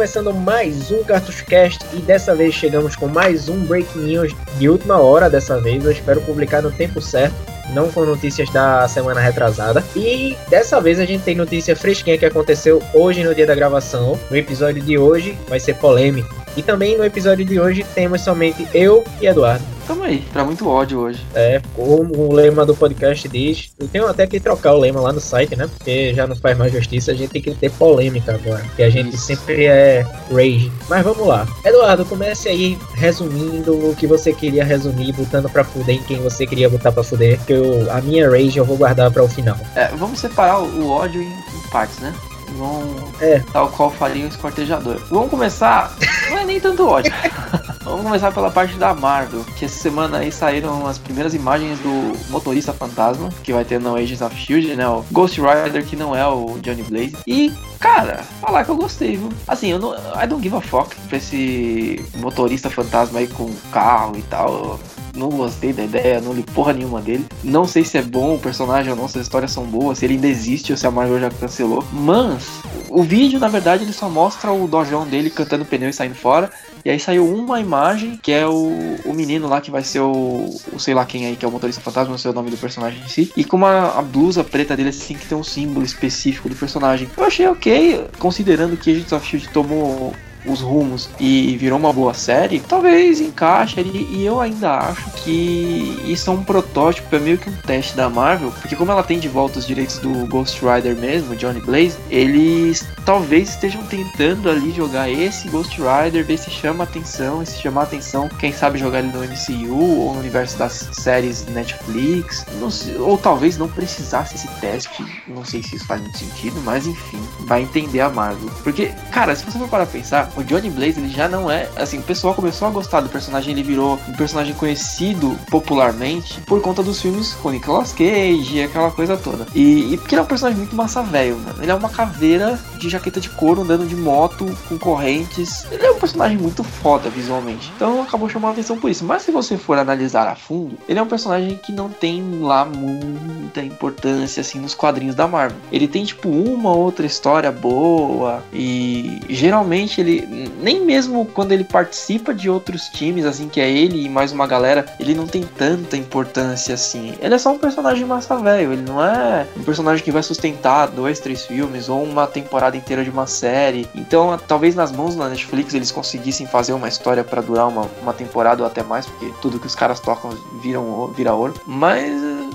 Começando mais um Cartucho Cast e dessa vez chegamos com mais um Breaking News de última hora dessa vez. Eu espero publicar no tempo certo, não com notícias da semana retrasada. E dessa vez a gente tem notícia fresquinha que aconteceu hoje no dia da gravação. No episódio de hoje vai ser polêmico. E também no episódio de hoje temos somente eu e Eduardo. Tamo aí, pra muito ódio hoje. É, como o lema do podcast diz, eu tenho até que trocar o lema lá no site, né? Porque já não faz mais justiça, a gente tem que ter polêmica agora. Porque a gente Isso. sempre é rage. Mas vamos lá. Eduardo, comece aí resumindo o que você queria resumir, botando pra fuder em quem você queria botar pra fuder. Porque eu, a minha rage eu vou guardar para o final. É, vamos separar o ódio em, em partes, né? Vão, é. tal qual faria o escortejador. Vamos começar. Não é nem tanto ódio. Vamos começar pela parte da Marvel, que essa semana aí saíram as primeiras imagens do motorista fantasma, que vai ter no Agents of Shield, né? O Ghost Rider, que não é o Johnny Blaze. E, cara, falar que eu gostei, viu? Assim, eu não. I don't give a fuck pra esse motorista fantasma aí com carro e tal não gostei da ideia, não li porra nenhuma dele. Não sei se é bom o personagem ou não, se as histórias são boas, se ele ainda existe ou se a Marvel já cancelou. Mas o vídeo, na verdade, ele só mostra o dojão dele cantando pneu e saindo fora. E aí saiu uma imagem, que é o, o menino lá que vai ser o, o sei lá quem aí, que é o motorista fantasma, não sei o nome do personagem em si. E com uma a blusa preta dele assim que tem um símbolo específico do personagem. Eu achei ok, considerando que Agents of Shield tomou os rumos e virou uma boa série, talvez encaixe ali. E eu ainda acho que isso é um protótipo, é meio que um teste da Marvel, porque como ela tem de volta os direitos do Ghost Rider mesmo, Johnny Blaze, eles talvez estejam tentando ali jogar esse Ghost Rider, ver se chama atenção, e se chamar atenção, quem sabe jogar ele no MCU ou no universo das séries Netflix, sei, ou talvez não precisasse esse teste, não sei se isso faz muito sentido, mas enfim, vai entender a Marvel. Porque, cara, se você for para pensar, o Johnny Blaze ele já não é. Assim, o pessoal começou a gostar do personagem, ele virou um personagem conhecido popularmente por conta dos filmes com Nicolas Cage e aquela coisa toda. E, e porque ele é um personagem muito massa velho, mano. Ele é uma caveira de jaqueta de couro andando de moto com correntes. Ele é um personagem muito foda visualmente. Então acabou chamando a atenção por isso. Mas se você for analisar a fundo, ele é um personagem que não tem lá muita importância assim nos quadrinhos da Marvel. Ele tem tipo uma outra história boa e geralmente ele nem mesmo quando ele participa de outros times, assim, que é ele e mais uma galera, ele não tem tanta importância assim. Ele é só um personagem massa velho, ele não é um personagem que vai sustentar dois, três filmes ou uma temporada inteira de uma série. Então, talvez nas mãos da Netflix eles conseguissem fazer uma história para durar uma, uma temporada ou até mais, porque tudo que os caras tocam viram, vira ouro. Mas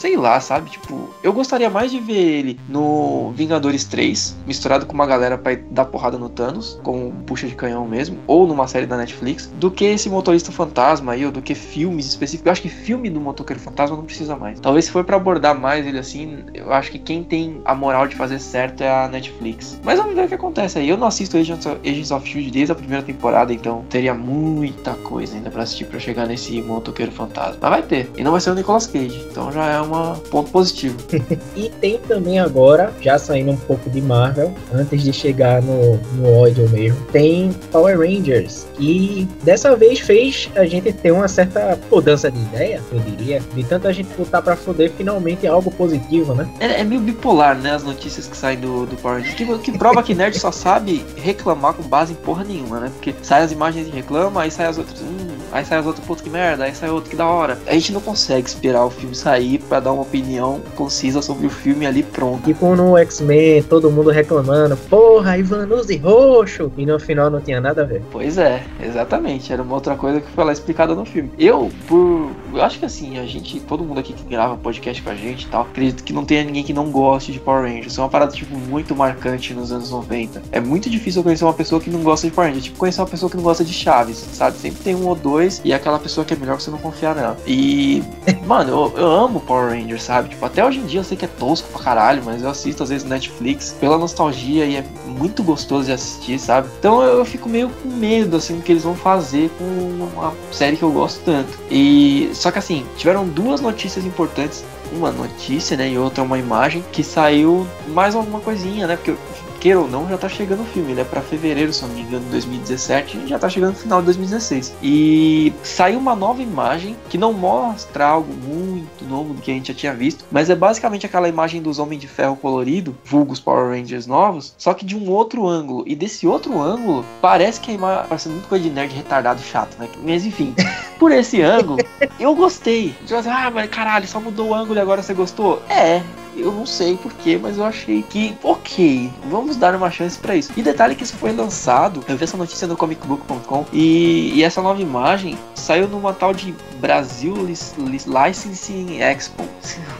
sei lá, sabe? Tipo, eu gostaria mais de ver ele no Vingadores 3, misturado com uma galera pra dar porrada no Thanos, com puxa de canhão mesmo, ou numa série da Netflix, do que esse motorista fantasma aí, ou do que filmes específicos. Eu acho que filme do motoqueiro fantasma não precisa mais. Talvez se for para abordar mais ele assim, eu acho que quem tem a moral de fazer certo é a Netflix. Mas vamos ver o que acontece aí. Eu não assisto Agents of, Agents of Shield desde a primeira temporada, então teria muita coisa ainda para assistir para chegar nesse motoqueiro fantasma. Mas vai ter. E não vai ser o Nicolas Cage. Então já é um ponto positivo. e tem também agora, já saindo um pouco de Marvel, antes de chegar no, no ódio mesmo, tem Power Rangers. E dessa vez fez a gente ter uma certa mudança de ideia, eu diria, de tanta gente botar pra foder finalmente algo positivo, né? É, é meio bipolar, né? As notícias que saem do, do Power Rangers. Que, que prova que nerd só sabe reclamar com base em porra nenhuma, né? Porque sai as imagens e reclama, aí sai as outras. Hum, aí sai as outras, puto que merda, aí sai outro que da hora. A gente não consegue esperar o filme sair para dar uma opinião concisa sobre o filme ali pronto. Tipo no X-Men, todo mundo reclamando, porra, Ivanuse roxo, e no final não tinha nada a ver. Pois é, exatamente, era uma outra coisa que foi lá explicada no filme. Eu, por. Eu acho que assim, a gente, todo mundo aqui que grava podcast com a gente e tal, acredito que não tenha ninguém que não goste de Power Rangers. É uma parada, tipo, muito marcante nos anos 90. É muito difícil conhecer uma pessoa que não gosta de Power Rangers. Tipo, conhecer uma pessoa que não gosta de Chaves, sabe? Sempre tem um ou dois e é aquela pessoa que é melhor que você não confiar nela. E, mano, eu, eu amo Power Rangers, sabe? Tipo, até hoje em dia eu sei que é tosco pra caralho, mas eu assisto às vezes Netflix pela nostalgia e é muito gostoso de assistir, sabe? Então eu, eu fico meio com medo, assim, do que eles vão fazer com uma série que eu gosto tanto. E só que assim, tiveram duas notícias importantes. Uma notícia, né, e outra uma imagem que saiu mais alguma coisinha, né, porque queira ou não, já tá chegando o filme. Ele é pra fevereiro, se eu não me engano, de 2017. E já tá chegando no final de 2016. E saiu uma nova imagem que não mostra algo muito novo do que a gente já tinha visto. Mas é basicamente aquela imagem dos Homens de Ferro colorido, vulgos Power Rangers novos, só que de um outro ângulo. E desse outro ângulo, parece que a imagem parece muito coisa de nerd retardado chato, né? Mas enfim, por esse ângulo, eu gostei. Tipo assim, ah, mas caralho, só mudou o ângulo e agora você gostou? É, eu não sei porquê, mas eu achei que, ok, vamos dar uma chance para isso. E detalhe que isso foi lançado, eu vi essa notícia no comicbook.com e, e, essa nova imagem saiu numa tal de Brasil Licensing Expo.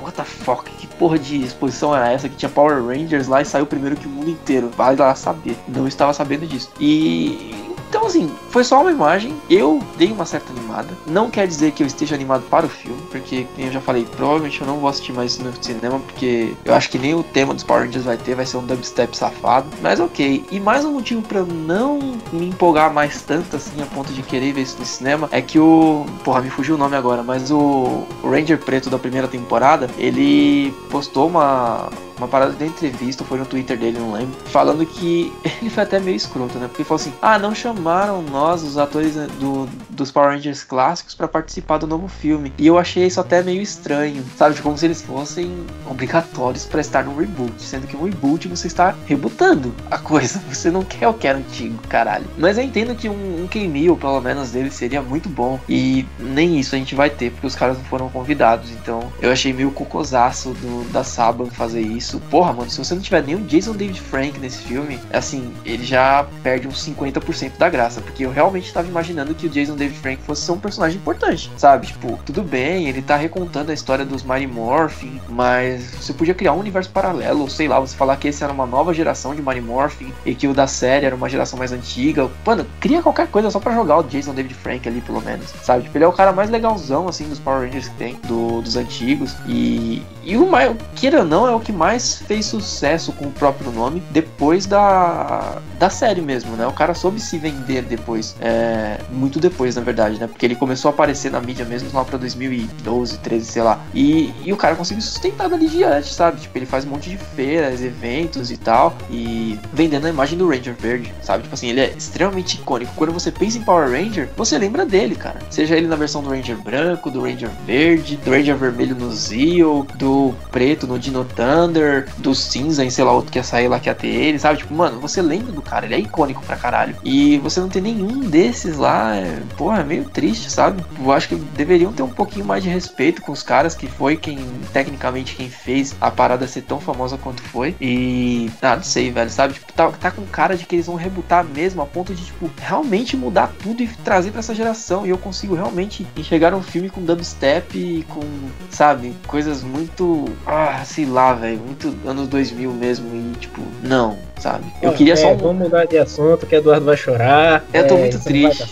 What the fuck? Que porra de exposição era essa que tinha Power Rangers lá e saiu primeiro que o mundo inteiro? Vai lá saber. Não estava sabendo disso. E então, assim, foi só uma imagem. Eu dei uma certa animada. Não quer dizer que eu esteja animado para o filme, porque, como eu já falei, provavelmente eu não vou assistir mais no cinema, porque eu acho que nem o tema dos Power Rangers vai ter, vai ser um dubstep safado. Mas ok. E mais um motivo para não me empolgar mais tanto assim a ponto de querer ver isso no cinema é que o. Porra, me fugiu o nome agora, mas o Ranger Preto da primeira temporada ele postou uma uma parada de entrevista, foi no Twitter dele, não lembro, falando que ele foi até meio escroto, né? Porque falou assim: ah, não chamaram nós, os atores né, do, dos Power Rangers clássicos, para participar do novo filme. E eu achei isso até meio estranho, sabe? Como se eles fossem obrigatórios para estar no reboot, sendo que um reboot você está rebutando a coisa, você não quer o que era antigo, caralho. Mas eu entendo que um, um cameo, pelo menos dele, seria muito bom, e nem isso a gente vai ter, porque os caras não foram convidados, então eu achei meio cocosaço do, da Saban fazer isso isso. Porra, mano, se você não tiver nenhum Jason David Frank nesse filme, assim, ele já perde uns 50% da graça. Porque eu realmente estava imaginando que o Jason David Frank fosse ser um personagem importante, sabe? Tipo, tudo bem, ele tá recontando a história dos Mighty Morphin, mas você podia criar um universo paralelo, ou sei lá, você falar que esse era uma nova geração de Mighty Morphin e que o da série era uma geração mais antiga. Mano, cria qualquer coisa só para jogar o Jason David Frank ali, pelo menos, sabe? Tipo, ele é o cara mais legalzão, assim, dos Power Rangers que tem, do, dos antigos. E, e o queira ou não, é o que mais mais fez sucesso com o próprio nome depois da, da série mesmo, né? O cara soube se vender depois, é, muito depois, na verdade, né? Porque ele começou a aparecer na mídia mesmo lá pra 2012, 13, sei lá. E, e o cara conseguiu sustentar dali diante, sabe? Tipo, ele faz um monte de feiras, eventos e tal, e vendendo a imagem do Ranger Verde, sabe? Tipo assim, ele é extremamente icônico. Quando você pensa em Power Ranger, você lembra dele, cara. Seja ele na versão do Ranger branco, do Ranger verde, do Ranger vermelho no Zeo, do preto no Dino Thunder, do cinza em sei lá outro que ia sair lá que ia ter ele, sabe? Tipo, mano, você lembra do cara, ele é icônico pra caralho. E você não ter nenhum desses lá, é, porra, é meio triste, sabe? Eu acho que deveriam ter um pouquinho mais de respeito com os caras, que foi quem, tecnicamente, quem fez a parada ser tão famosa quanto foi. E, ah, não sei, velho, sabe? Tipo, tá, tá com cara de que eles vão rebutar mesmo, a ponto de, tipo, realmente mudar tudo e trazer pra essa geração. E eu consigo realmente enxergar um filme com dubstep e com, sabe, coisas muito, ah, sei lá, velho, muito muito anos 2000 mesmo e tipo, não, sabe? Eu queria é, só um... Vamos mudar de assunto que Eduardo vai chorar. Eu tô é, muito triste.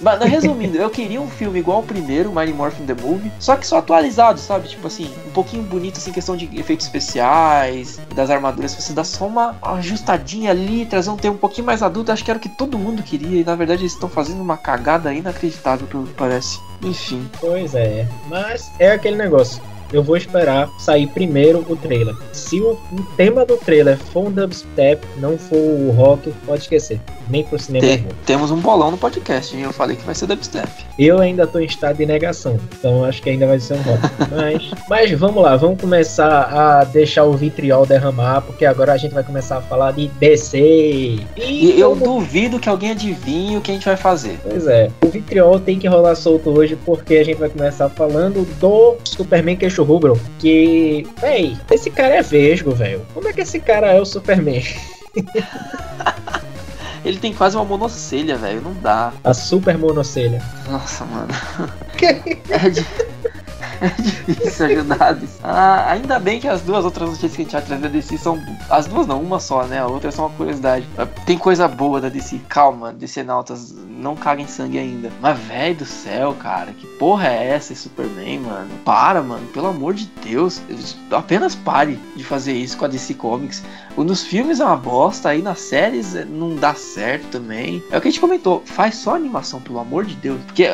Mas resumindo, eu queria um filme igual o primeiro, Mighty Morphin the Movie, só que só atualizado, sabe? Tipo assim, um pouquinho bonito assim, questão de efeitos especiais, das armaduras, você dá só uma ajustadinha ali, trazer um tema um pouquinho mais adulto, acho que era o que todo mundo queria, e na verdade eles estão fazendo uma cagada inacreditável, pelo que parece. Enfim. Pois é, mas é aquele negócio eu vou esperar sair primeiro o trailer. Se o, o tema do trailer for um dubstep, não for o rock, pode esquecer. Nem pro cinema. Tem, temos um bolão no podcast, hein? Eu falei que vai ser dubstep. Eu ainda tô em estado de negação, então acho que ainda vai ser um rock. mas, mas vamos lá, vamos começar a deixar o vitriol derramar, porque agora a gente vai começar a falar de DC. E, e eu duvido que alguém adivinhe o que a gente vai fazer. Pois é, o vitriol tem que rolar solto hoje, porque a gente vai começar falando do Superman que Rubro, que, véi, esse cara é vesgo, velho. Como é que esse cara é o Superman? Ele tem quase uma monocelha, velho. Não dá. A super monocelha. Nossa, mano. é de... é difícil ajudar. Ah, ainda bem que as duas outras notícias que a gente vai trazer da DC são. As duas não, uma só, né? A outra é só uma curiosidade. Tem coisa boa da DC. Calma, DC Nautas, não caguem sangue ainda. Mas, velho do céu, cara, que porra é essa, Superman, mano? Para, mano, pelo amor de Deus. Apenas pare de fazer isso com a DC Comics. Nos filmes é uma bosta, aí nas séries não dá certo também. É o que a gente comentou, faz só animação, pelo amor de Deus. Porque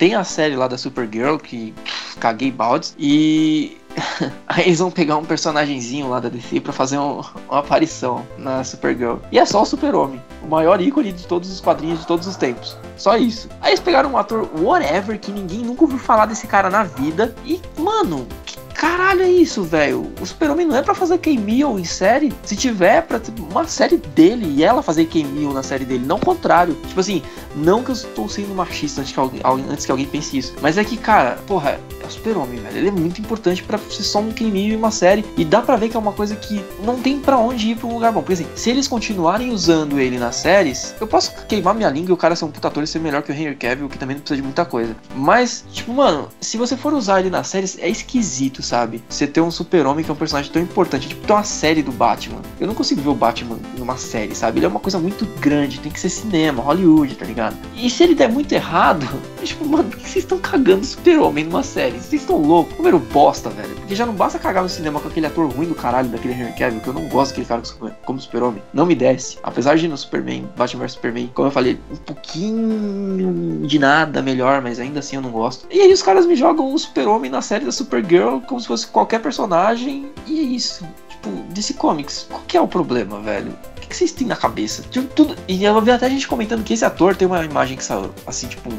tem a série lá da Supergirl que pff, caguei baldes e aí eles vão pegar um personagemzinho lá da DC pra fazer um, uma aparição na Supergirl. E é só o Super-Homem, o maior ícone de todos os quadrinhos de todos os tempos. Só isso. Aí eles pegaram um ator whatever que ninguém nunca ouviu falar desse cara na vida. E, mano, que caralho é isso, velho? O Super-Homem não é pra fazer cameo em série? Se tiver, é pra uma série dele e ela fazer cameo na série dele, não o contrário. Tipo assim, não que eu estou sendo machista antes que alguém, antes que alguém pense isso, mas é que, cara, porra, é o Super-Homem, velho. Ele é muito importante para ser só um cameo em uma série e dá pra ver que é uma coisa que não tem para onde ir pra um lugar bom. Porque assim, se eles continuarem usando ele nas séries, eu posso queimar minha língua e o cara ser um puta ator e ser melhor que o Henry Cavill, que também não precisa de muita coisa. Mas, tipo, mano, se você for usar ele nas séries, é esquisito, sabe? Você ter um super-homem que é um personagem tão importante, tipo, ter uma série do Batman. Eu não consigo ver o Batman numa série, sabe? Ele é uma coisa muito grande, tem que ser cinema, Hollywood, tá ligado? E se ele der muito errado, tipo, mano, por que vocês estão cagando super-homem numa série? Vocês estão loucos? Número bosta, velho. Porque já não basta cagar no cinema com aquele ator ruim do caralho daquele Henry Cavill, que eu não gosto daquele cara como super-homem. Não me desce. Apesar de no Superman, Batman vs Superman, como eu falei, um pouquinho de nada melhor, mas ainda assim eu não gosto. E aí os caras me jogam o super-homem na série da Supergirl como se fosse qualquer personagem e é isso. Tipo, DC Comics, qual que é o problema, velho? O que, que vocês têm na cabeça? Tipo, tudo... E eu vi até gente comentando que esse ator tem uma imagem que saiu, assim, tipo,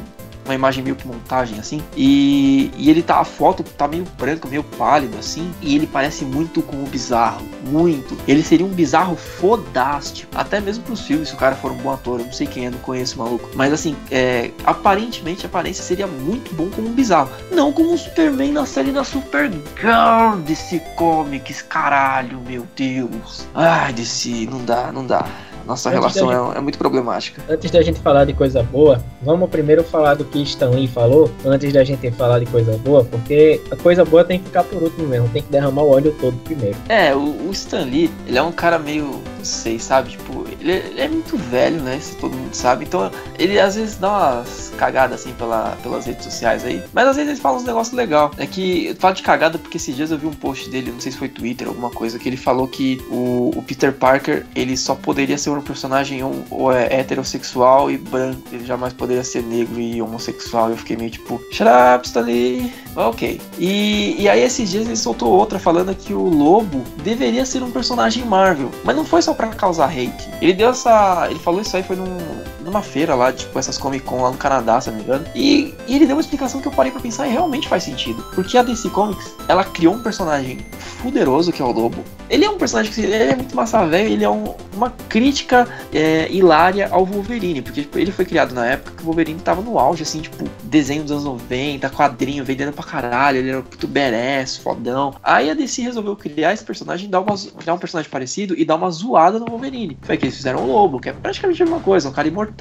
uma imagem meio que montagem assim. E, e ele tá, a foto tá meio branco, meio pálido assim. E ele parece muito com o bizarro. Muito. Ele seria um bizarro fodástico. Até mesmo pros filmes, se o cara for um bom ator. Eu não sei quem é, não conheço o maluco. Mas assim, é, aparentemente a aparência seria muito bom como um bizarro. Não como um Superman na série da Supergirl desse comics. Caralho, meu Deus. Ai, desse. Não dá, não dá. Nossa antes relação gente, é, é, muito problemática. Antes da gente falar de coisa boa, vamos primeiro falar do que Stan Lee falou, antes da gente falar de coisa boa, porque a coisa boa tem que ficar por último mesmo, tem que derramar o óleo todo primeiro. É, o, o Stan Lee, ele é um cara meio, não sei, sabe, tipo, ele, ele, é muito velho, né, se todo mundo sabe, então ele às vezes dá umas cagadas assim pela, pelas redes sociais aí, mas às vezes ele fala uns negócios legal. É que eu falo de cagada porque esses dias eu vi um post dele, não sei se foi Twitter, alguma coisa, que ele falou que o, o Peter Parker, ele só poderia ser um personagem ou, ou é heterossexual e branco, ele jamais poderia ser negro e homossexual. Eu fiquei meio tipo, shut up. Ok. E, e aí esses dias ele soltou outra falando que o Lobo deveria ser um personagem Marvel. Mas não foi só para causar hate. Ele deu essa. Ele falou isso aí, foi num, numa feira lá, tipo, essas Comic Con lá no Canadá, se não me engano. E, e ele deu uma explicação que eu parei pra pensar e realmente faz sentido. Porque a DC Comics, ela criou um personagem fuderoso que é o Lobo. Ele é um personagem que é muito massa velho, ele é um, uma crítica é, hilária ao Wolverine, porque tipo, ele foi criado na época que o Wolverine tava no auge, assim, tipo, desenho dos anos 90, quadrinho, vendendo pra caralho, ele era muito badass, fodão. Aí a DC resolveu criar esse personagem, dar, uma, criar um personagem parecido e dar uma zoada no Wolverine. Foi que eles fizeram o Lobo, que é praticamente a mesma coisa, um cara imortal,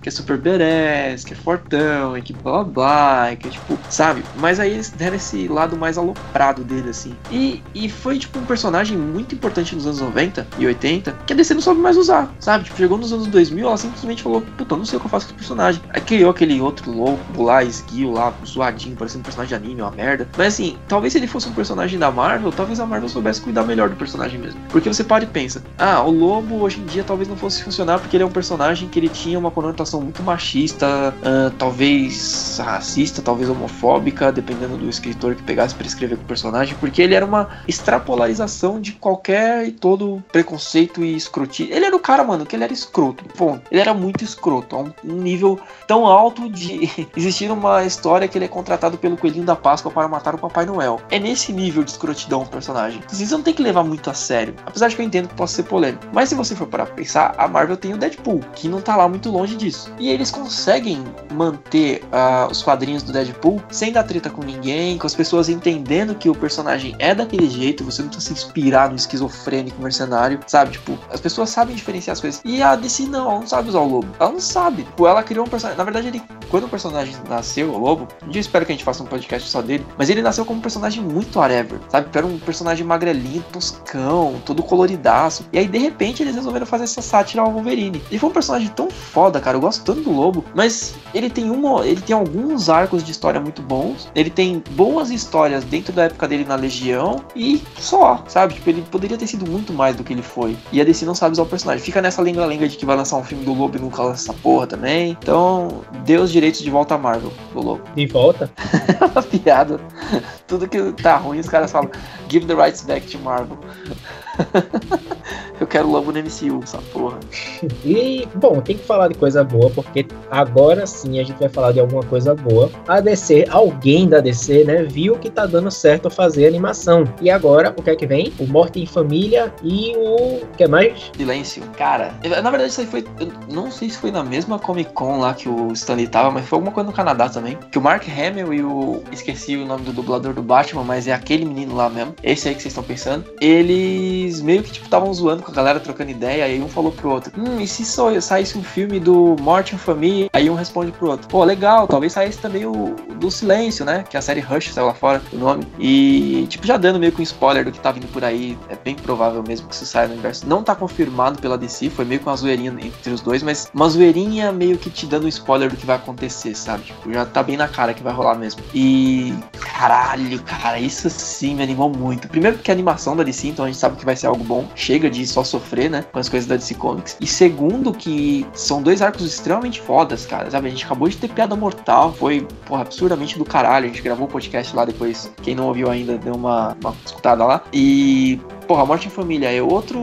que é super badass, que é fortão, e que blá blá blá, que é tipo, sabe? Mas aí eles deram esse lado mais aloprado dele, assim. E, e foi, tipo, um personagem muito importante nos anos 90 e 80 que a DC não soube mais usar, sabe? Tipo, chegou nos anos 2000, ela simplesmente falou: Puta, não sei o que eu faço com esse personagem. Aí criou aquele outro louco lá, esguio lá, zoadinho, parecendo um personagem de anime, uma merda. Mas assim, talvez se ele fosse um personagem da Marvel, talvez a Marvel soubesse cuidar melhor do personagem mesmo. Porque você para e pensa: Ah, o lobo hoje em dia talvez não fosse funcionar porque ele é um personagem que ele tinha uma conotação muito machista, uh, talvez racista, talvez homofóbica, dependendo do escritor que pegasse para escrever com o personagem, porque ele era uma extrapolarização de qualquer e todo preconceito e escrotismo. Ele era o cara, mano, que ele era escroto. Ponto. Ele era muito escroto, a um, um nível tão alto de existir uma história que ele é contratado pelo Coelhinho da Páscoa para matar o Papai Noel. É nesse nível de escrotidão o personagem. Vocês não tem que levar muito a sério. Apesar de que eu entendo que possa ser polêmico. Mas se você for para pensar, a Marvel tem o Deadpool, que não tá lá muito longe disso. E eles conseguem manter uh, os quadrinhos do Deadpool sem dar treta com ninguém, com as pessoas entendendo que o personagem é daquele jeito, você não precisa se inspirar no esquizofrênico mercenário, sabe? Tipo, as pessoas sabem diferenciar as coisas. E a DC não, ela não sabe usar o lobo. Ela não sabe. Tipo, ela criou um personagem. Na verdade, ele, quando o personagem nasceu, o lobo, um dia eu espero que a gente faça um podcast só dele, mas ele nasceu como um personagem muito whatever, sabe? Era um personagem magrelinho, toscão, todo coloridaço. E aí, de repente, eles resolveram fazer essa sátira ao Wolverine. Ele foi um personagem tão foda, cara. Eu gosto tanto do lobo, mas ele tem uma. Ele tem alguns arcos de história muito bons. Ele tem boas histórias dentro da época dele na Legião. E só, sabe? Tipo, ele poderia ter sido muito mais do que ele foi. E a DC não sabe usar o personagem. Fica nessa lenga-lenga de que vai lançar um filme do Lobo e nunca lança essa porra também. Então, Deus direitos de volta à Marvel, do louco. De volta? uma piada. Tudo que tá ruim, os caras falam, give the rights back to Marvel. Eu quero logo no MCU, essa porra. E, bom, tem que falar de coisa boa, porque agora sim a gente vai falar de alguma coisa boa. A DC, alguém da DC, né, viu que tá dando certo fazer animação. E agora, o que é que vem? O Morte em Família e o. Que mais? Silêncio. Cara, na verdade, isso aí foi. Eu não sei se foi na mesma Comic Con lá que o Stanley tava, mas foi alguma coisa no Canadá também. Que o Mark Hamill e o. Esqueci o nome do dublador do Batman, mas é aquele menino lá mesmo. Esse aí que vocês estão pensando. Eles meio que, tipo, estavam zoando com a galera trocando ideia, aí um falou pro outro, hum, e se saísse um filme do Morte em Família? Aí um responde pro outro, pô, legal, talvez saísse também o do Silêncio, né? Que a série Rush saiu lá fora, o nome. E, tipo, já dando meio que um spoiler do que tá vindo por aí, é bem provável mesmo que isso saia no universo. Não tá confirmado pela DC, foi meio que uma zoeirinha entre os dois, mas uma zoeirinha meio que te dando um spoiler do que vai acontecer, sabe? Tipo, já tá bem na cara que vai rolar mesmo. E, caralho, cara, isso sim me animou muito. Primeiro porque a animação da DC, então a gente sabe que vai ser algo bom. Chega de só sofrer, né? Com as coisas da DC Comics. E segundo, que são dois arcos extremamente fodas, cara. Sabe? A gente acabou de ter piada mortal. Foi, porra, absurdamente do caralho. A gente gravou o um podcast lá depois. Quem não ouviu ainda, deu uma, uma escutada lá. E Porra, Morte em Família é outro,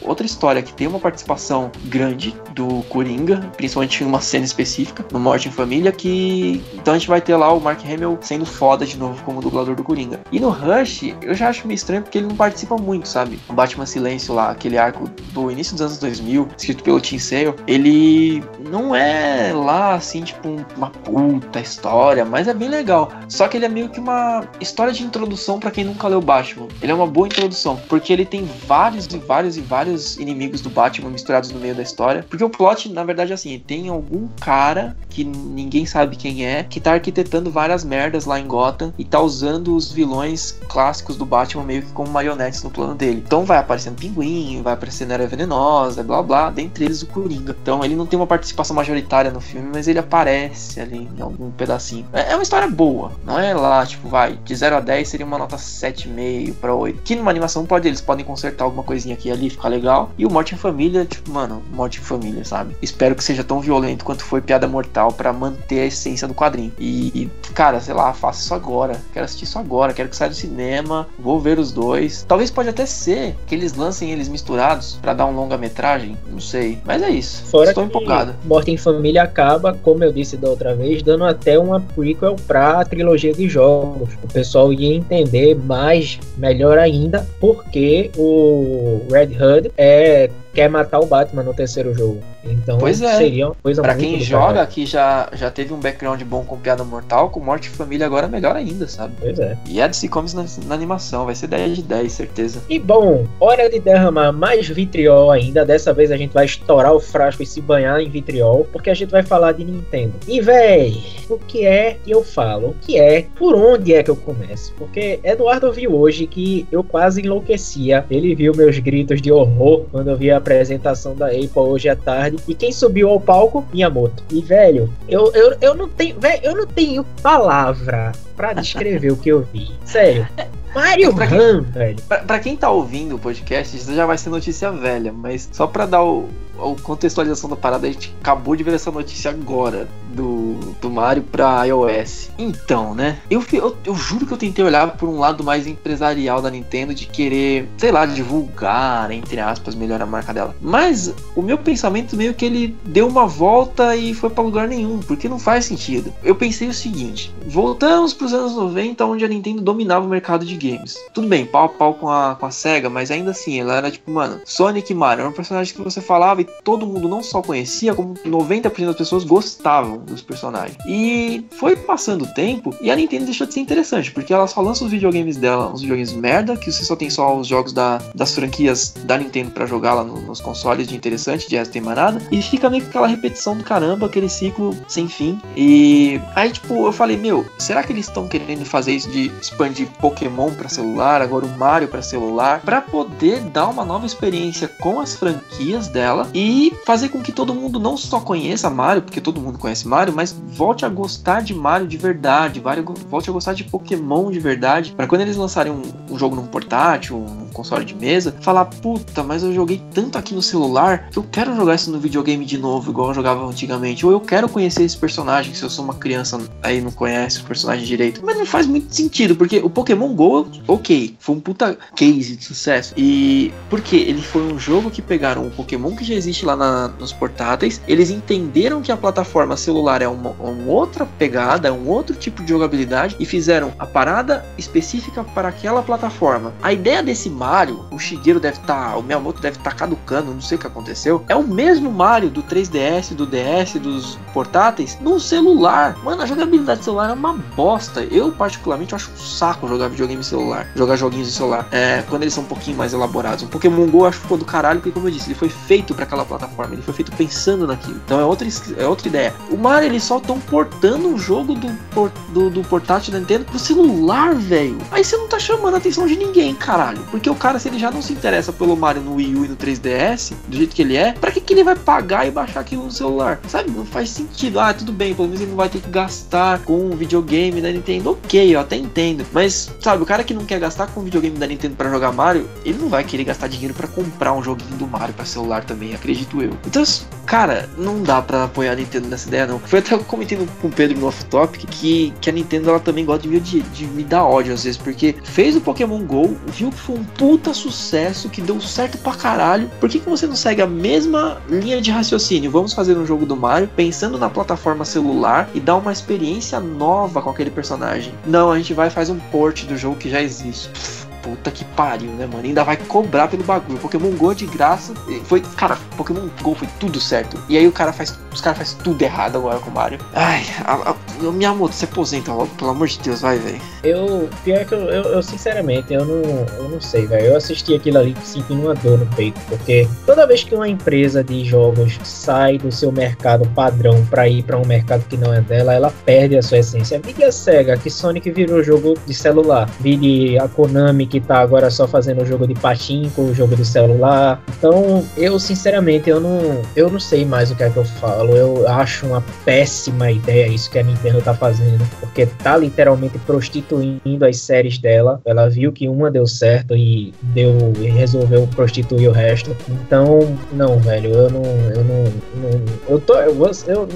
outra história que tem uma participação grande do Coringa, principalmente em uma cena específica, no Morte em Família, que então a gente vai ter lá o Mark Hamill sendo foda de novo como dublador do Coringa. E no Rush, eu já acho meio estranho porque ele não participa muito, sabe? O Batman Silêncio lá, aquele arco do início dos anos 2000, escrito pelo Tim Sale, ele não é lá assim, tipo, uma puta história, mas é bem legal. Só que ele é meio que uma história de introdução para quem nunca leu Batman. Ele é uma boa introdução porque ele tem vários e vários e vários inimigos do Batman misturados no meio da história. Porque o plot, na verdade, é assim, tem algum cara que ninguém sabe quem é, que tá arquitetando várias merdas lá em Gotham e tá usando os vilões clássicos do Batman meio que como marionetes no plano dele. Então vai aparecendo Pinguim, vai aparecendo Era Venenosa, blá blá, dentre eles o Coringa. Então ele não tem uma participação majoritária no filme, mas ele aparece ali em algum pedacinho. É, é uma história boa, não é lá, tipo, vai, de 0 a 10 seria uma nota 7,5 para 8. Que numa animação não pode, eles podem consertar alguma coisinha aqui e ali, ficar legal. E o Morte em Família, tipo, mano, Morte em Família, sabe? Espero que seja tão violento quanto foi Piada Mortal para manter a essência do quadrinho. E, e, cara, sei lá, faça isso agora. Quero assistir isso agora, quero que saia do cinema, vou ver os dois. Talvez pode até ser que eles lancem eles misturados para dar um longa-metragem, não sei. Mas é isso. Fora Estou empolgado. Morte em Família acaba, como eu disse da outra vez, dando até uma prequel pra trilogia de jogos. O pessoal ia entender mais, melhor ainda, por porque o Red Hood é quer matar o Batman no terceiro jogo. Então pois é. seria uma coisa pra quem joga, que já, já teve um background bom com Piada Mortal, com Morte e Família agora é melhor ainda, sabe? Pois é. E a DC Comics na, na, animação, vai ser 10 de 10, certeza. E bom, hora de derramar mais vitriol ainda. Dessa vez a gente vai estourar o frasco e se banhar em vitriol, porque a gente vai falar de Nintendo. E véi, o que é que eu falo? O que é? Por onde é que eu começo? Porque Eduardo viu hoje que eu quase enlouquecia. Ele viu meus gritos de horror quando eu vi a apresentação da Apple hoje à tarde. E quem subiu ao palco? Miyamoto. E, velho, eu, eu, eu não tenho. Velho, eu não tenho palavra para descrever o que eu vi. Sério. Mario pra quem, velho. Pra, pra, quem tá ouvindo o podcast, isso já vai ser notícia velha, mas só pra dar o, a contextualização da parada, a gente acabou de ver essa notícia agora do, do Mario pra iOS. Então, né? Eu, eu, eu, juro que eu tentei olhar por um lado mais empresarial da Nintendo de querer, sei lá, divulgar, entre aspas, melhor a marca dela. Mas o meu pensamento meio que ele deu uma volta e foi para lugar nenhum, porque não faz sentido. Eu pensei o seguinte: voltamos pros anos 90, onde a Nintendo dominava o mercado de games. Tudo bem, pau a pau com a, com a SEGA, mas ainda assim, ela era tipo, mano, Sonic e Mario eram personagens que você falava e todo mundo não só conhecia, como 90% das pessoas gostavam dos personagens. E foi passando o tempo e a Nintendo deixou de ser interessante, porque ela só lança os videogames dela, uns videogames merda, que você só tem só os jogos da, das franquias da Nintendo para jogar lá no, nos consoles de interessante, de resto tem mais nada, e fica meio que aquela repetição do caramba, aquele ciclo sem fim. E aí, tipo, eu falei, meu, será que eles estão querendo fazer isso de expandir Pokémon para celular, agora o Mario para celular, para poder dar uma nova experiência com as franquias dela e fazer com que todo mundo não só conheça Mario, porque todo mundo conhece Mario, mas volte a gostar de Mario de verdade, volte a gostar de Pokémon de verdade, para quando eles lançarem um, um jogo num portátil, um console de mesa, falar, puta, mas eu joguei tanto aqui no celular que eu quero jogar isso no videogame de novo, igual eu jogava antigamente. Ou eu quero conhecer esse personagem, se eu sou uma criança aí não conhece o personagem direito. Mas não faz muito sentido, porque o Pokémon GO, ok, foi um puta case de sucesso. E porque ele foi um jogo que pegaram o Pokémon que já existe lá na, nos portáteis, eles entenderam que a plataforma celular é uma, uma outra pegada, é um outro tipo de jogabilidade e fizeram a parada específica para aquela plataforma. A ideia desse Mario, o Shigeru deve estar, tá, o Miyamoto deve estar tá caducando, não sei o que aconteceu. É o mesmo Mario do 3DS, do DS, dos portáteis no celular. Mano, a jogabilidade celular é uma bosta. Eu particularmente acho um saco jogar videogame celular, jogar joguinhos de celular. É, quando eles são um pouquinho mais elaborados. Um Pokémon Go eu acho que ficou do caralho, porque como eu disse, ele foi feito para aquela plataforma, ele foi feito pensando naquilo. Então é outra, é outra ideia. O Mario eles só estão portando o jogo do, do, do portátil da Nintendo pro celular, velho. Aí você não tá chamando a atenção de ninguém, caralho. Porque o cara, se ele já não se interessa pelo Mario no Wii U e no 3DS, do jeito que ele é, pra que, que ele vai pagar e baixar aquilo no celular? Sabe? Não faz sentido. Ah, tudo bem, pelo menos ele não vai ter que gastar com o videogame da Nintendo. Ok, eu até entendo. Mas, sabe, o cara que não quer gastar com o videogame da Nintendo para jogar Mario, ele não vai querer gastar dinheiro para comprar um joguinho do Mario para celular também, acredito eu. Então, cara, não dá para apoiar a Nintendo nessa ideia, não. Foi até comentando com o Pedro no off-topic que, que a Nintendo ela também gosta de me, de, de me dar ódio às vezes, porque fez o Pokémon GO, viu que foi um puta sucesso, que deu certo pra caralho. Por que, que você não segue a mesma linha de raciocínio? Vamos fazer um jogo do Mario pensando na plataforma celular e dar uma experiência nova com aquele personagem. Não, a gente vai fazer um port do jogo que já existe puta que pariu, né, mano? Ainda vai cobrar pelo bagulho. Pokémon Go é de graça. Foi, cara, Pokémon Go foi tudo certo. E aí o cara faz, os caras fazem tudo errado agora com o Mario. Ai, a, a, minha moto, se aposenta logo, pelo amor de Deus, vai, velho. Eu, pior que eu, eu, eu, sinceramente, eu não, eu não sei, velho. Eu assisti aquilo ali e senti uma dor no peito, porque toda vez que uma empresa de jogos sai do seu mercado padrão para ir para um mercado que não é dela, ela perde a sua essência. Vide a SEGA, que Sonic virou jogo de celular. Vide a Konami, que tá agora só fazendo o jogo de patinco, o jogo de celular. Então, eu sinceramente, eu não, eu não sei mais o que é que eu falo. Eu acho uma péssima ideia isso que a Nintendo tá fazendo, porque tá literalmente prostituindo as séries dela. Ela viu que uma deu certo e deu e resolveu prostituir o resto. Então, não, velho, eu não, eu não, não eu tô, eu, eu,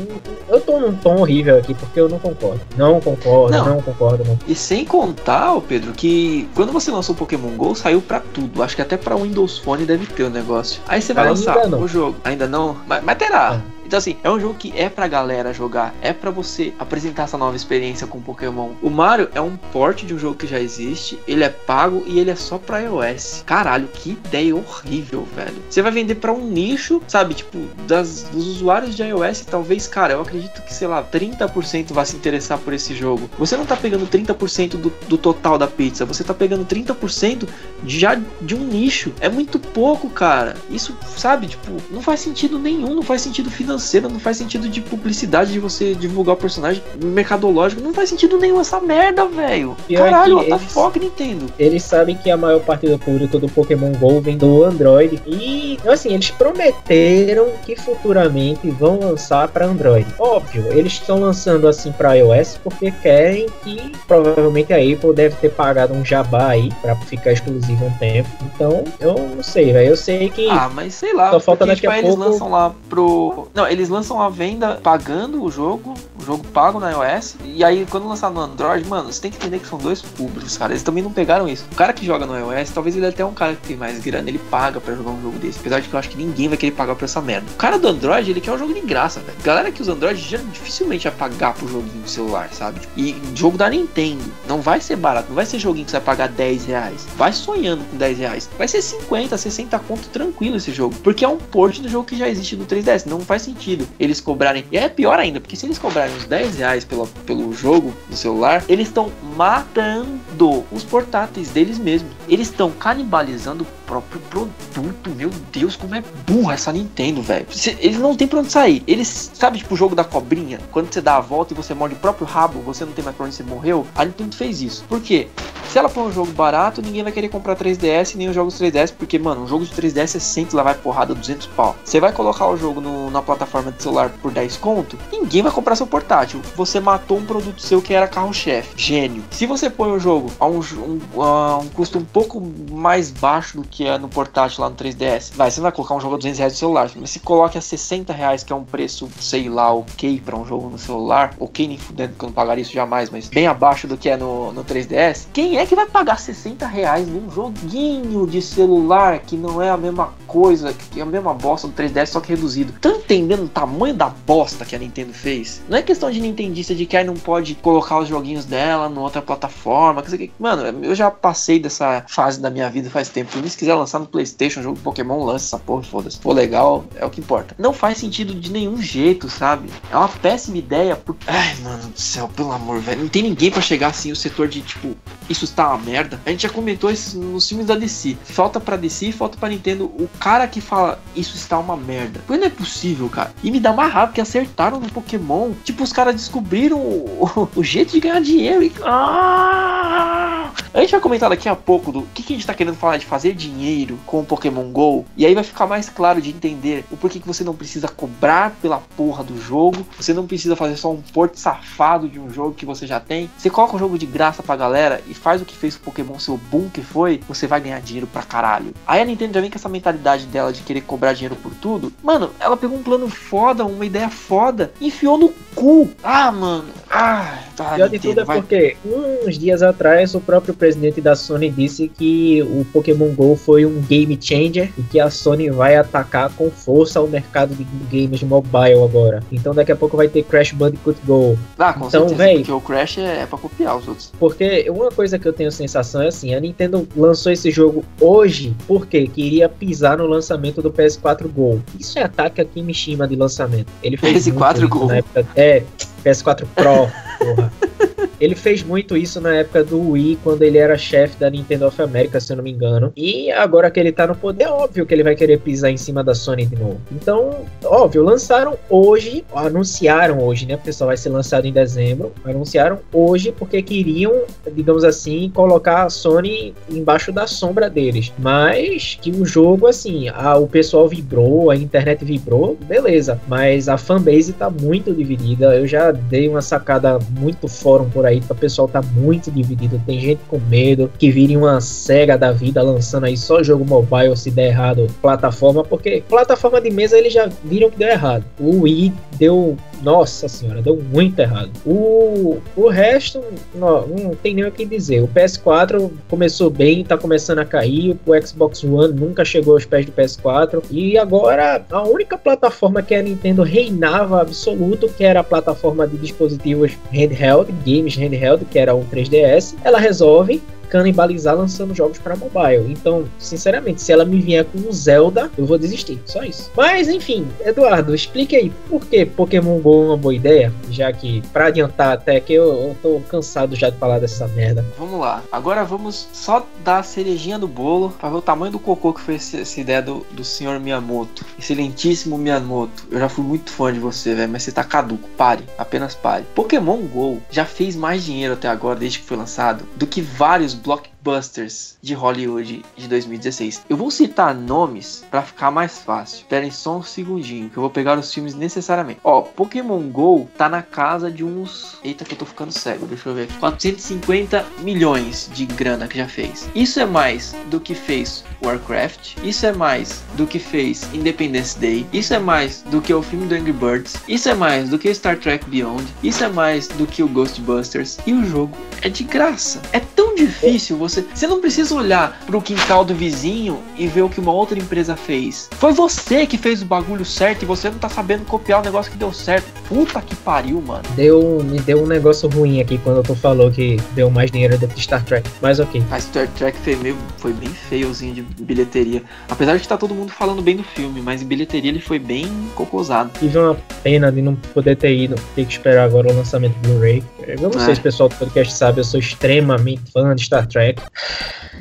eu tô num tom horrível aqui porque eu não concordo. Não concordo, não, não concordo. Não. E sem contar, Pedro, que quando você lançou lançou Pokémon GO, saiu para tudo. Acho que até para Windows Phone deve ter o negócio. Aí você vai lançar o jogo. Ainda não? Mas, mas terá. É. Então, assim, é um jogo que é pra galera jogar, é para você apresentar essa nova experiência com Pokémon. O Mario é um port de um jogo que já existe, ele é pago e ele é só pra iOS. Caralho, que ideia horrível, velho. Você vai vender para um nicho, sabe? Tipo, das, dos usuários de iOS, talvez, cara, eu acredito que, sei lá, 30% vai se interessar por esse jogo. Você não tá pegando 30% do, do total da pizza, você tá pegando 30% já de um nicho. É muito pouco, cara. Isso, sabe? Tipo, não faz sentido nenhum, não faz sentido financeiro financeira, não faz sentido de publicidade de você divulgar o personagem mercadológico. Não faz sentido nenhum essa merda, velho. Caralho, what the fuck, Nintendo? Eles sabem que a maior parte do público do Pokémon GO vem do Android. E, assim, eles prometeram que futuramente vão lançar para Android. Óbvio, eles estão lançando assim para iOS porque querem que provavelmente a Apple deve ter pagado um jabá aí para ficar exclusivo um tempo. Então, eu não sei, velho. Eu sei que. Ah, mas sei lá. Só falta porque, daqui tipo, a pouco. Eles lançam lá pro. Não, eles lançam a venda pagando o jogo, o jogo pago na iOS, e aí quando lançar no Android, mano, você tem que entender que são dois públicos, cara. Eles também não pegaram isso. O cara que joga no iOS, talvez ele até é um cara que tem mais grana, ele paga para jogar um jogo desse. Apesar de que eu acho que ninguém vai querer pagar por essa merda. O cara do Android, ele quer um jogo de graça, velho. Galera que usa Android já dificilmente vai pagar pro joguinho do celular, sabe? E jogo da Nintendo. Não vai ser barato, não vai ser joguinho que você vai pagar 10 reais. Vai sonhando com 10 reais. Vai ser 50, 60 conto tranquilo esse jogo. Porque é um port do jogo que já existe no 3DS. Não faz sentido eles cobrarem. E é pior ainda, porque se eles cobrarem uns 10 reais pelo, pelo jogo do celular, eles estão matando os portáteis deles mesmos. Eles estão canibalizando próprio produto. Meu Deus, como é burra essa Nintendo, velho. Eles não tem pra onde sair. Eles, sabe, tipo o jogo da cobrinha? Quando você dá a volta e você morde o próprio rabo, você não tem mais pra onde você morreu. A Nintendo fez isso. Por quê? Se ela for um jogo barato, ninguém vai querer comprar 3DS nem os jogos 3DS, porque, mano, um jogo de 3DS é sempre lá vai porrada 200 pau. Você vai colocar o jogo no, na plataforma de celular por 10 conto, ninguém vai comprar seu, port portátil. Você matou um produto seu que era carro-chefe. Gênio. Se você põe o jogo a um, um, a um custo um pouco mais baixo do que é no portátil lá no 3DS, vai, você vai colocar um jogo a 200 reais no celular. Mas se coloque a 60 reais, que é um preço, sei lá, ok para um jogo no celular, ok nem fudendo que eu não pagaria isso jamais, mas bem abaixo do que é no, no 3DS, quem é que vai pagar 60 reais num joguinho de celular que não é a mesma coisa, que é a mesma bosta do 3DS, só que reduzido? Tá entendendo o tamanho da bosta que a Nintendo fez? Não é questão de nintendista de que aí não pode colocar os joguinhos dela em outra plataforma. Que, mano, eu já passei dessa fase da minha vida faz tempo. Se quiser lançar no PlayStation jogo Pokémon, lance essa porra, foda-se. For legal, é o que importa. Não faz sentido de nenhum jeito, sabe? É uma péssima ideia. Por... Ai, mano do céu, pelo amor, velho. Não tem ninguém para chegar assim o setor de tipo, isso está uma merda. A gente já comentou isso nos filmes da DC. Falta pra DC, falta pra Nintendo o cara que fala isso está uma merda. Porque não é possível, cara. E me dá mais raiva que acertaram no Pokémon. Tipo, os caras descobriram o, o, jeito de ganhar dinheiro e. Ah! A gente vai comentar daqui a pouco do que, que a gente tá querendo falar de fazer dinheiro com o Pokémon GO. E aí vai ficar mais claro de entender o porquê que você não precisa cobrar pela porra do jogo. Você não precisa fazer só um porto safado de um jogo que você já tem. Você coloca um jogo de graça pra galera e faz o que fez o Pokémon seu boom que foi, você vai ganhar dinheiro pra caralho. Aí a Nintendo já vem com essa mentalidade dela de querer cobrar dinheiro por tudo. Mano, ela pegou um plano foda, uma ideia foda, enfiou no cu. Ah, mano. Ah, tá. Pior de tudo é vai... porque uns dias atrás o próprio presidente da Sony disse que o Pokémon GO foi um game changer e que a Sony vai atacar com força o mercado de games mobile agora. Então daqui a pouco vai ter Crash Bandicoot Go. Ah, com então, certeza, véi, porque o Crash é, é pra copiar os outros. Porque uma coisa que eu tenho sensação é assim, a Nintendo lançou esse jogo hoje porque queria pisar no lançamento do PS4 Go. Isso é ataque a Kimishima de lançamento. Ele fez PS4 Go. Na época, é, PS4 Pro, porra. Yeah. Ele fez muito isso na época do Wii, quando ele era chefe da Nintendo of America, se eu não me engano. E agora que ele tá no poder, é óbvio que ele vai querer pisar em cima da Sony de novo. Então, óbvio, lançaram hoje, anunciaram hoje, né? Porque só vai ser lançado em dezembro. Anunciaram hoje porque queriam, digamos assim, colocar a Sony embaixo da sombra deles. Mas que o jogo, assim, a, o pessoal vibrou, a internet vibrou, beleza. Mas a fanbase tá muito dividida. Eu já dei uma sacada muito fórum por aí, o pessoal tá muito dividido. Tem gente com medo que vire uma cega da vida lançando aí só jogo mobile se der errado plataforma, porque plataforma de mesa eles já viram que deu errado. O Wii deu nossa senhora, deu muito errado. O, o resto, não, não tem nem o que dizer. O PS4 começou bem, tá começando a cair. O Xbox One nunca chegou aos pés do PS4. E agora, a única plataforma que a Nintendo reinava absoluto, que era a plataforma de dispositivos handheld, games handheld, que era o 3DS, ela resolve canibalizar lançando jogos para mobile. Então, sinceramente, se ela me vier com um Zelda, eu vou desistir. Só isso. Mas, enfim, Eduardo, explique aí por que Pokémon GO é uma boa ideia, já que, para adiantar até que eu, eu tô cansado já de falar dessa merda. Vamos lá. Agora vamos só dar a cerejinha do bolo para ver o tamanho do cocô que foi essa, ideia do, do senhor Miyamoto. Excelentíssimo Miyamoto. Eu já fui muito fã de você, velho, mas você tá caduco. Pare. Apenas pare. Pokémon GO já fez mais dinheiro até agora, desde que foi lançado, do que vários block blockbusters de Hollywood de 2016. Eu vou citar nomes para ficar mais fácil. Esperem só um segundinho que eu vou pegar os filmes necessariamente. Ó, Pokémon Go tá na casa de uns. Eita, que eu tô ficando cego. Deixa eu ver. 450 milhões de grana que já fez. Isso é mais do que fez Warcraft. Isso é mais do que fez Independence Day. Isso é mais do que o filme do Angry Birds. Isso é mais do que Star Trek Beyond. Isso é mais do que o Ghostbusters. E o jogo é de graça. É tão difícil você. Você não precisa olhar pro quintal do vizinho e ver o que uma outra empresa fez. Foi você que fez o bagulho certo e você não tá sabendo copiar o negócio que deu certo. Puta que pariu, mano. Deu, me deu um negócio ruim aqui quando tu falou que deu mais dinheiro do que Star Trek. Mas ok. A Star Trek foi, meio, foi bem feiozinho de bilheteria. Apesar de estar tá todo mundo falando bem do filme, mas em bilheteria ele foi bem cocosado. Tive uma pena de não poder ter ido. Ter que esperar agora o lançamento do Blu-ray. Eu não é. sei se o pessoal do podcast sabe, eu sou extremamente fã de Star Trek.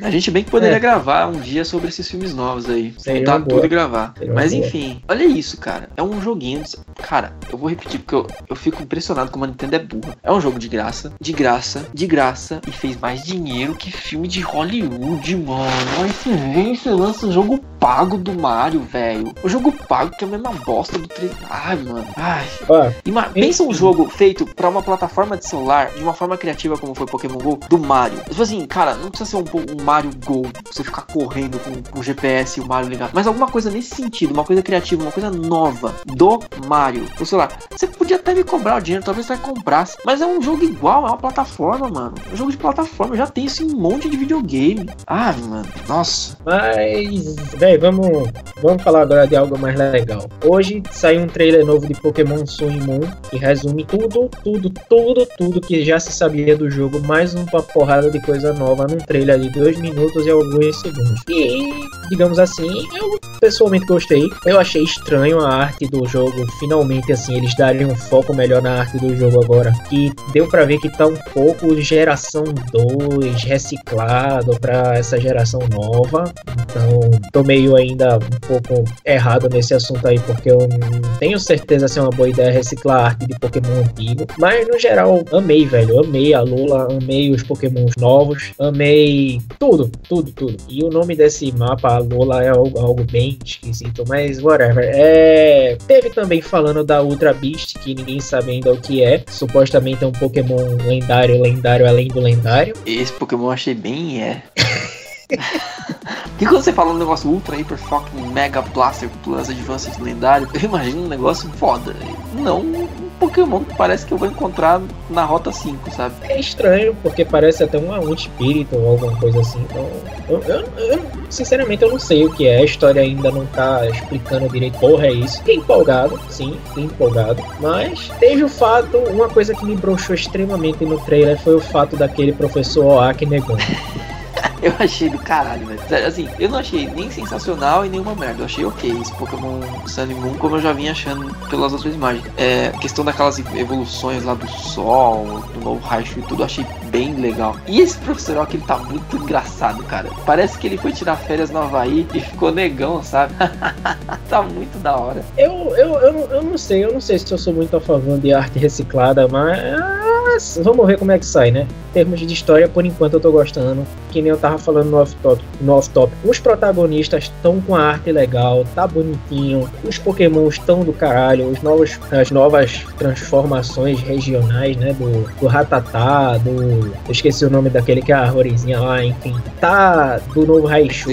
A gente bem que poderia é. gravar um dia sobre esses filmes novos aí. Montar tudo e gravar. Seria Mas enfim, olha isso, cara. É um joguinho. Cara, eu vou repetir porque eu, eu fico impressionado como a Nintendo é burra. É um jogo de graça, de graça, de graça. E fez mais dinheiro que filme de Hollywood, mano. Mas se vem, você lança um jogo pago do Mario, velho. O jogo pago que é a mesma bosta do 3. Ai, mano. Ai. Ah, Ima... Pensa um jogo feito pra uma plataforma de celular de uma forma criativa como foi Pokémon GO do Mario. Tipo assim, cara, não precisa ser um, um Mario Go, você ficar correndo com, o GPS e o Mario ligado. Mas alguma coisa nesse sentido, uma coisa criativa, uma coisa nova do Mario. Ou sei lá, você podia até me cobrar o dinheiro, talvez você comprasse. Mas é um jogo igual, é uma plataforma, mano. É um jogo de plataforma, já tem isso em um monte de videogame. Ah, mano, nossa. Mas, velho, vamos, vamos falar agora de algo mais legal. Hoje saiu um trailer novo de Pokémon Sun e Moon que resume tudo, tudo, tudo, tudo que já se sabia do jogo, mais uma porrada de coisa nova num trailer de 2 minutos e alguns segundos. E, digamos assim, eu pessoalmente gostei. Eu achei estranho a arte do jogo, finalmente assim, eles darem um foco melhor na arte do jogo agora. E deu para ver que tá um pouco geração 2 reciclado para essa geração nova. Então, tô meio ainda um pouco errado nesse assunto aí, porque eu não tenho certeza se é uma boa ideia reciclar arte de Pokémon antigo. Mas no geral, amei, velho. Amei a Lula, amei os Pokémons novos, amei tudo, tudo, tudo. E o nome desse mapa, a Lula, é algo, algo bem esquisito, mas whatever. É... Teve também falando da Ultra Beast, que ninguém sabe ainda o que é. Supostamente é um Pokémon lendário, lendário além do lendário. Esse Pokémon eu achei bem é. E quando você fala um negócio ultra, hyper, fucking mega blaster plus advanced lendário, eu imagino um negócio foda. Não Pokémon que parece que eu vou encontrar na Rota 5, sabe? É estranho, porque parece até um, um espírito ou alguma coisa assim. Então, eu, eu, eu, sinceramente, eu não sei o que é. A história ainda não tá explicando direito. Porra, é isso. Fiquei empolgado, sim, fiquei empolgado. Mas teve o fato, uma coisa que me broxou extremamente no trailer foi o fato daquele professor Oak negando. eu achei do caralho, velho. Assim, eu não achei nem sensacional e nenhuma merda. Eu achei ok esse Pokémon Sun Moon, como eu já vinha achando pelas outras imagens. É, questão daquelas evoluções lá do Sol, do novo Raichu e tudo, eu achei bem legal. E esse Professor Oak, ele tá muito engraçado, cara. Parece que ele foi tirar férias no Havaí e ficou negão, sabe? tá muito da hora. Eu, eu, eu, eu não sei, eu não sei se eu sou muito a favor de arte reciclada, mas vamos ver como é que sai, né? Em termos de história, por enquanto eu tô gostando. Que nem eu tava falando no off-top. No off -top. Os protagonistas estão com a arte legal, tá bonitinho. Os Pokémon estão do caralho. Os novos, as novas transformações regionais, né? Do, do Ratatá, do. Eu esqueci o nome daquele que é a arvorezinha lá, enfim. Tá do novo Raichu.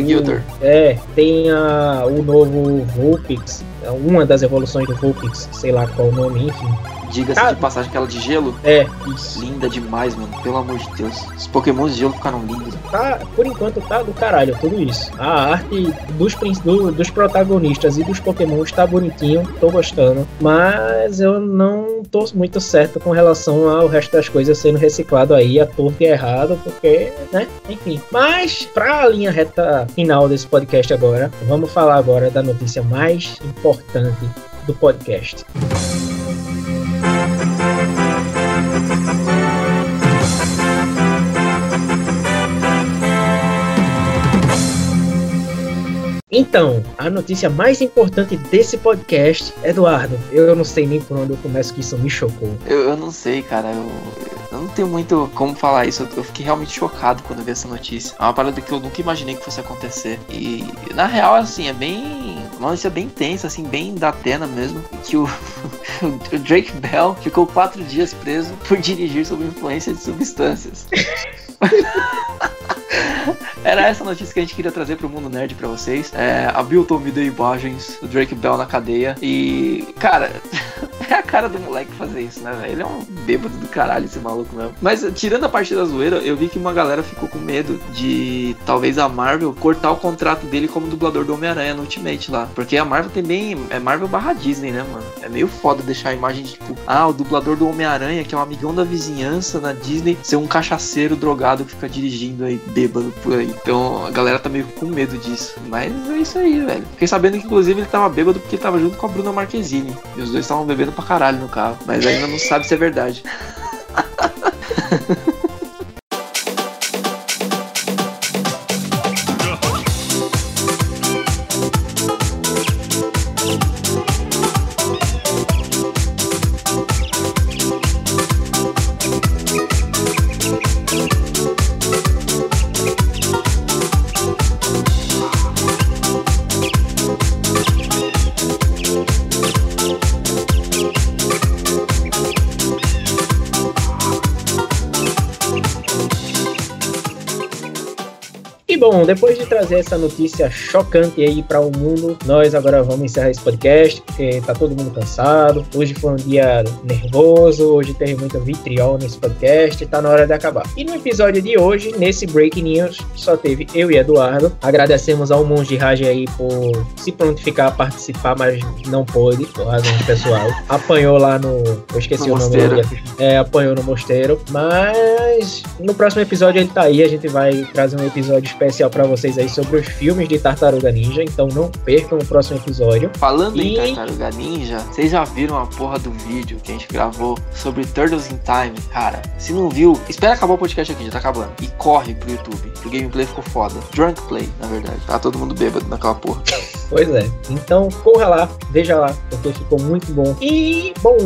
É, tem a, o novo Vulpix. Uma das evoluções do Vulpix, sei lá qual o nome, enfim Diga-se ah, de passagem aquela de gelo. É, isso. Linda demais, mano. Pelo amor de Deus. Os Pokémon de gelo ficaram lindos. Tá, por enquanto tá do caralho tudo isso. A arte dos, do, dos protagonistas e dos Pokémon está bonitinho, tô gostando. Mas eu não tô muito certo com relação ao resto das coisas sendo reciclado aí a torto e errado, porque, né? Enfim. Mas, pra linha reta final desse podcast agora, vamos falar agora da notícia mais importante do podcast. Então, a notícia mais importante desse podcast, Eduardo, eu não sei nem por onde eu começo que isso me chocou. Eu, eu não sei, cara. Eu, eu não tenho muito como falar isso. Eu, fiquei realmente chocado quando vi essa notícia. É uma parada que eu nunca imaginei que fosse acontecer. E na real, assim, é bem. Uma notícia bem tensa, assim, bem da Atena mesmo. Que o, o Drake Bell ficou quatro dias preso por dirigir sob influência de substâncias. Era essa notícia que a gente queria trazer pro mundo nerd para vocês. É, a Bilton me deu imagens do Drake Bell na cadeia. E, cara, é a cara do moleque fazer isso, né, velho? Ele é um bêbado do caralho, esse maluco mesmo. Mas, tirando a parte da zoeira, eu vi que uma galera ficou com medo de talvez a Marvel cortar o contrato dele como dublador do Homem-Aranha no Ultimate lá. Porque a Marvel também é Marvel barra Disney, né, mano? É meio foda deixar a imagem de tipo, ah, o dublador do Homem-Aranha, que é um amigão da vizinhança na Disney, ser um cachaceiro drogado que fica dirigindo aí, bêbado por aí. Então a galera tá meio com medo disso. Mas é isso aí, velho. Fiquei sabendo que inclusive ele tava bêbado porque ele tava junto com a Bruna Marquezine. E os dois estavam bebendo pra caralho no carro. Mas ainda não sabe se é verdade. Bom, depois de trazer essa notícia chocante aí para o mundo, nós agora vamos encerrar esse podcast, porque tá todo mundo cansado. Hoje foi um dia nervoso, hoje teve muita vitriol nesse podcast, tá na hora de acabar. E no episódio de hoje, nesse Breaking News, só teve eu e Eduardo. Agradecemos ao Monge Raj aí por se prontificar a participar, mas não pôde, por razão pessoal. Apanhou lá no. Eu esqueci no o nome dele. É, apanhou no mosteiro. Mas no próximo episódio ele tá aí. A gente vai trazer um episódio especial para vocês aí sobre os filmes de Tartaruga Ninja. Então não percam o próximo episódio. Falando e... em Tartaruga Ninja, vocês já viram a porra do vídeo que a gente gravou sobre Turtles in Time? Cara, se não viu, espera acabar o podcast aqui, já tá acabando. E corre pro YouTube. O gameplay ficou foda. Drunk Play, na verdade. Tá todo mundo bêbado naquela porra. Pois é. Então corra lá, veja lá, porque ficou muito bom. E, bom,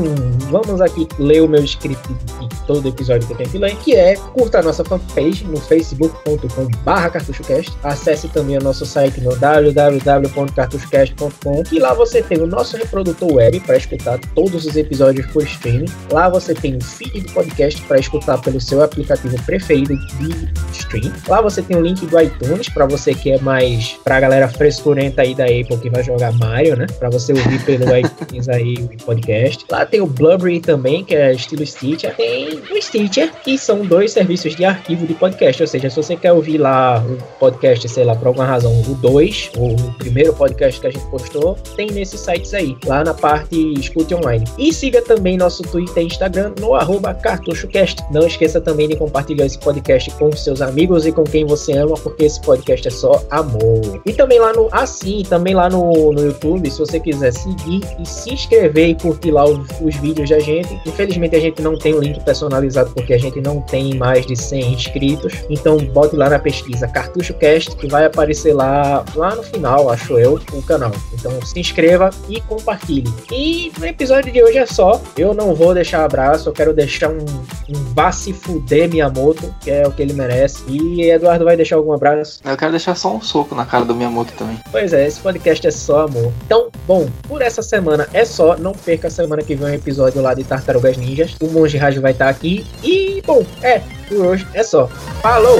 vamos aqui ler o meu script de todo episódio que eu tenho que ler, que é curta a nossa fanpage no facebook.com.br cartuchocast. Acesse também o nosso site no www.cartuchocast.com e lá você tem o nosso reprodutor web para escutar todos os episódios por streaming. Lá você tem o feed do podcast para escutar pelo seu aplicativo preferido de stream. Lá você tem o link do iTunes para você que é mais pra galera frescurenta aí da Apple que vai jogar Mario, né? Para você ouvir pelo iTunes aí o podcast. Lá tem o Blubbery também, que é estilo Stitcher. Tem o Stitcher, que são dois serviços de arquivo de podcast. Ou seja, se você quer ouvir lá o podcast, sei lá, por alguma razão, o 2, ou o primeiro podcast que a gente postou, tem nesses sites aí, lá na parte Escute Online. E siga também nosso Twitter e Instagram no arroba CartuchoCast. Não esqueça também de compartilhar esse podcast com seus amigos e com quem você ama, porque esse podcast é só amor. E também lá no Assim, também lá no, no YouTube, se você quiser seguir e se inscrever e curtir lá os, os vídeos da gente. Infelizmente a gente não tem o link personalizado porque a gente não tem mais de 100 inscritos. Então bote lá na pesquisa Cartucho Cast que vai aparecer lá, lá no final, acho eu, o canal. Então se inscreva e compartilhe. E no episódio de hoje é só. Eu não vou deixar abraço, eu quero deixar um, um vá se fuder Miyamoto, que é o que ele merece. E Eduardo vai deixar algum abraço? Eu quero deixar só um soco na cara do Miyamoto também. Pois é, esse podcast é só amor. Então, bom, por essa semana é só. Não perca a semana que vem um episódio lá de Tartarugas Ninjas. O Monge Raj vai estar aqui. E, bom, é, por hoje é só. Falou!